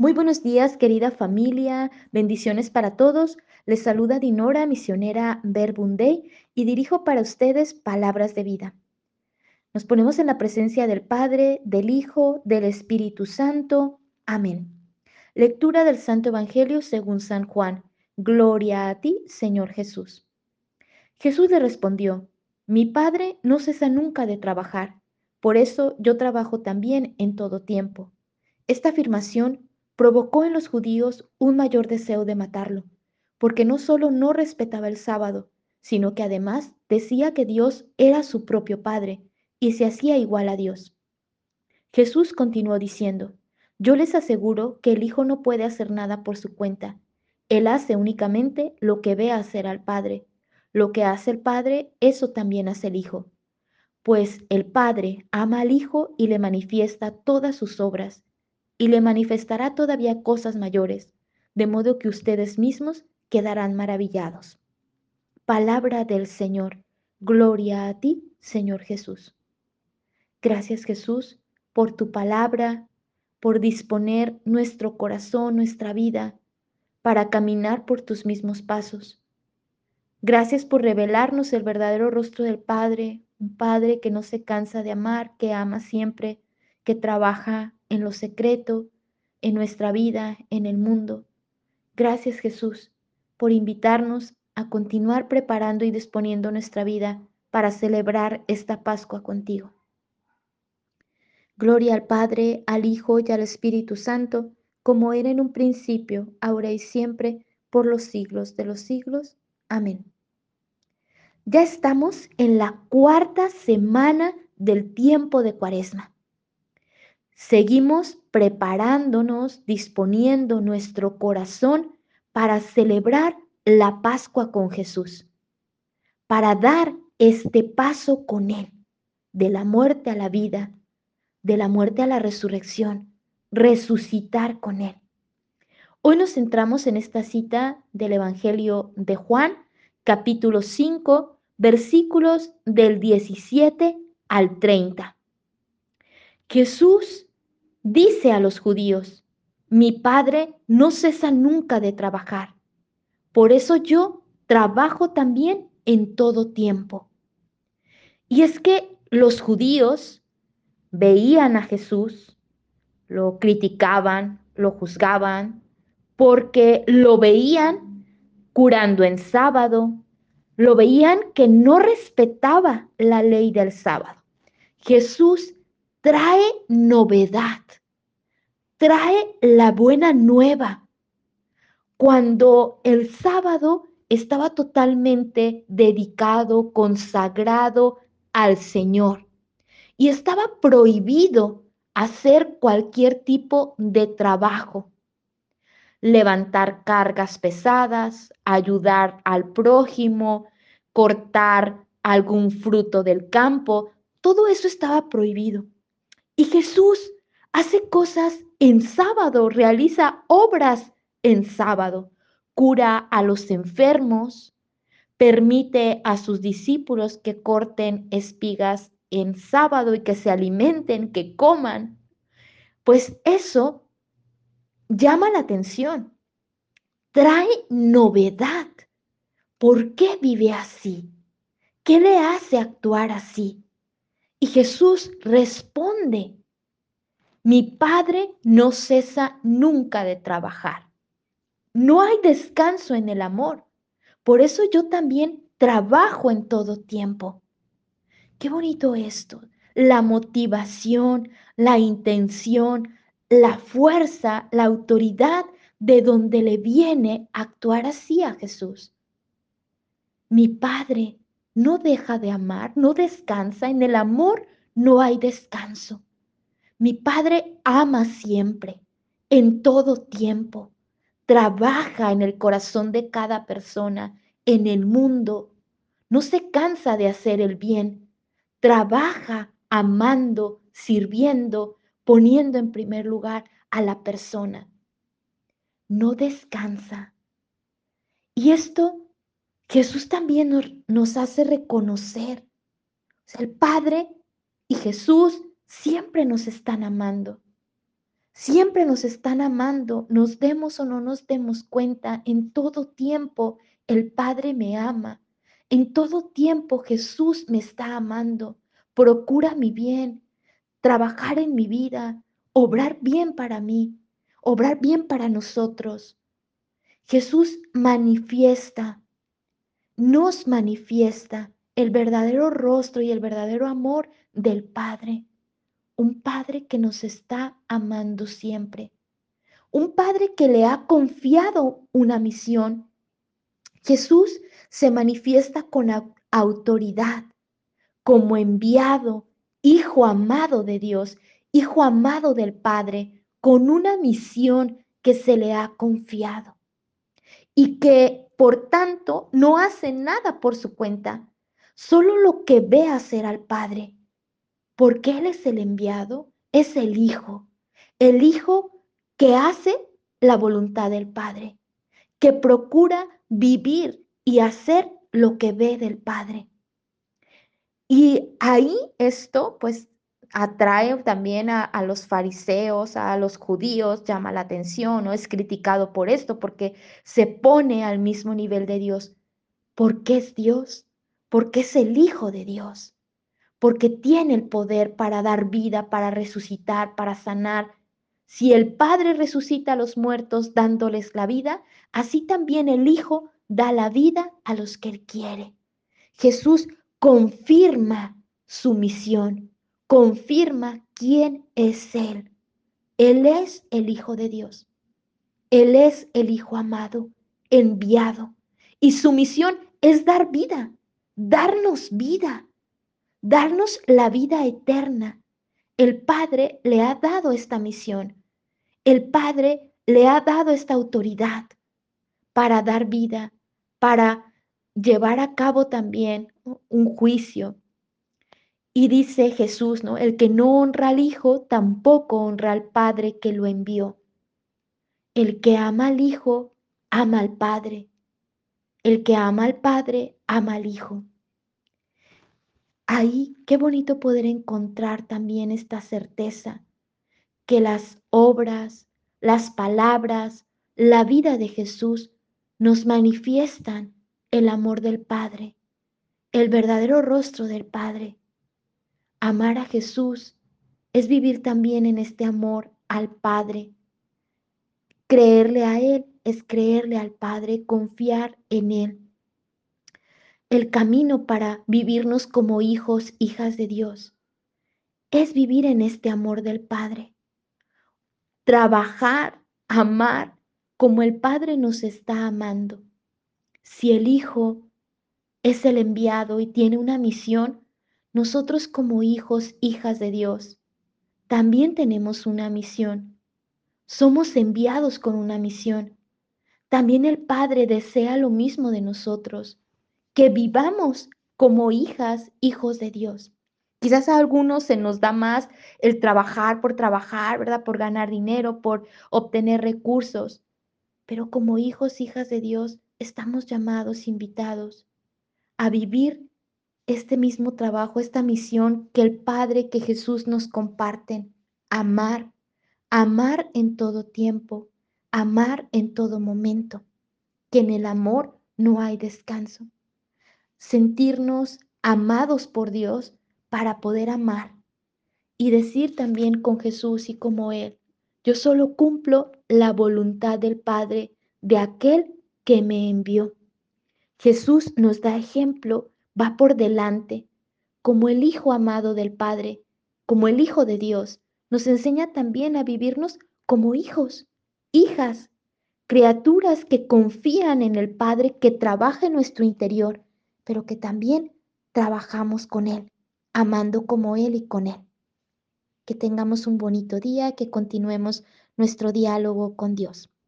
Muy buenos días, querida familia. Bendiciones para todos. Les saluda Dinora, misionera Verbunday, y dirijo para ustedes palabras de vida. Nos ponemos en la presencia del Padre, del Hijo, del Espíritu Santo. Amén. Lectura del Santo Evangelio según San Juan. Gloria a ti, Señor Jesús. Jesús le respondió, Mi Padre no cesa nunca de trabajar, por eso yo trabajo también en todo tiempo. Esta afirmación provocó en los judíos un mayor deseo de matarlo, porque no solo no respetaba el sábado, sino que además decía que Dios era su propio Padre y se hacía igual a Dios. Jesús continuó diciendo, yo les aseguro que el Hijo no puede hacer nada por su cuenta. Él hace únicamente lo que ve hacer al Padre. Lo que hace el Padre, eso también hace el Hijo. Pues el Padre ama al Hijo y le manifiesta todas sus obras y le manifestará todavía cosas mayores, de modo que ustedes mismos quedarán maravillados. Palabra del Señor. Gloria a ti, Señor Jesús. Gracias Jesús por tu palabra, por disponer nuestro corazón, nuestra vida, para caminar por tus mismos pasos. Gracias por revelarnos el verdadero rostro del Padre, un Padre que no se cansa de amar, que ama siempre, que trabaja en lo secreto, en nuestra vida, en el mundo. Gracias Jesús por invitarnos a continuar preparando y disponiendo nuestra vida para celebrar esta Pascua contigo. Gloria al Padre, al Hijo y al Espíritu Santo, como era en un principio, ahora y siempre, por los siglos de los siglos. Amén. Ya estamos en la cuarta semana del tiempo de Cuaresma. Seguimos preparándonos, disponiendo nuestro corazón para celebrar la Pascua con Jesús, para dar este paso con Él, de la muerte a la vida, de la muerte a la resurrección, resucitar con Él. Hoy nos centramos en esta cita del Evangelio de Juan, capítulo 5, versículos del 17 al 30. Jesús dice a los judíos, mi Padre no cesa nunca de trabajar. Por eso yo trabajo también en todo tiempo. Y es que los judíos veían a Jesús, lo criticaban, lo juzgaban, porque lo veían curando en sábado, lo veían que no respetaba la ley del sábado. Jesús trae novedad, trae la buena nueva. Cuando el sábado estaba totalmente dedicado, consagrado al Señor y estaba prohibido hacer cualquier tipo de trabajo, levantar cargas pesadas, ayudar al prójimo, cortar algún fruto del campo, todo eso estaba prohibido. Y Jesús hace cosas en sábado, realiza obras en sábado, cura a los enfermos, permite a sus discípulos que corten espigas en sábado y que se alimenten, que coman. Pues eso llama la atención, trae novedad. ¿Por qué vive así? ¿Qué le hace actuar así? Y Jesús responde, mi Padre no cesa nunca de trabajar. No hay descanso en el amor. Por eso yo también trabajo en todo tiempo. Qué bonito esto. La motivación, la intención, la fuerza, la autoridad de donde le viene actuar así a Jesús. Mi Padre no deja de amar, no descansa, en el amor no hay descanso. Mi Padre ama siempre, en todo tiempo, trabaja en el corazón de cada persona, en el mundo, no se cansa de hacer el bien, trabaja amando, sirviendo, poniendo en primer lugar a la persona. No descansa. Y esto Jesús también nos, hace reconocer. El Padre y Jesús siempre nos están amando. Siempre nos están amando, nos demos o no nos demos cuenta, en todo tiempo el Padre me ama. En todo tiempo Jesús me está amando. Procura mi bien, trabajar en mi vida, obrar bien para mí, obrar bien para nosotros. Jesús manifiesta, nos manifiesta el verdadero rostro y el verdadero amor del Padre. Un Padre que nos está amando siempre. Un Padre que le ha confiado una misión. Jesús se manifiesta con autoridad, como enviado, hijo amado de Dios, hijo amado del Padre, con una misión que se le ha confiado y que por tanto no hace nada por su cuenta, solo lo que ve hacer al Padre, porque Él es el enviado, es el Hijo, el Hijo que hace la voluntad del Padre, que procura vivir y hacer lo que ve del Padre. Y ahí esto pues atrae también a, los fariseos, a los judíos, llama la atención, ¿no? Es criticado por esto, porque se pone al mismo nivel de Dios. Porque es Dios, porque es el Hijo de Dios, porque tiene el poder para dar vida, para resucitar, para sanar. Si el Padre resucita a los muertos dándoles la vida, así también el Hijo da la vida a los que Él quiere. Jesús confirma su misión confirma quién es Él. Él es el Hijo de Dios. Él es el Hijo amado, enviado. Y su misión es dar vida, darnos vida, darnos la vida eterna. El Padre le ha dado esta misión. El Padre le ha dado esta autoridad para dar vida, para llevar a cabo también un juicio, y dice Jesús, ¿no? El que no honra al Hijo, tampoco honra al Padre que lo envió. El que ama al Hijo, ama al Padre. El que ama al Padre, ama al Hijo. Ahí, qué bonito poder encontrar también esta certeza, que las obras, las palabras, la vida de Jesús nos manifiestan el amor del Padre, el verdadero rostro del Padre. Amar a Jesús es vivir también en este amor al Padre. Creerle a Él es creerle al Padre, confiar en Él. El camino para vivirnos como hijos, hijas de Dios, es vivir en este amor del Padre. Trabajar, amar como el Padre nos está amando. Si el Hijo es el enviado y tiene una misión, nosotros como hijos, hijas de Dios, también tenemos una misión. Somos enviados con una misión. También el Padre desea lo mismo de nosotros, que vivamos como hijas, hijos de Dios. Quizás a algunos se nos da más el trabajar por trabajar, ¿verdad? Por ganar dinero, por obtener recursos. Pero como hijos, hijas de Dios, estamos llamados, invitados a vivir este mismo trabajo, esta misión que el Padre, que Jesús nos comparten. Amar, amar en todo tiempo, amar en todo momento, que en el amor no hay descanso. Sentirnos amados por Dios para poder amar y decir también con Jesús y como Él, yo solo cumplo la voluntad del Padre de aquel que me envió. Jesús nos da ejemplo va por delante, como el Hijo amado del Padre, como el Hijo de Dios, nos enseña también a vivirnos como hijos, hijas, criaturas que confían en el Padre que trabaja en nuestro interior, pero que también trabajamos con Él, amando como Él y con Él. Que tengamos un bonito día, que continuemos nuestro diálogo con Dios.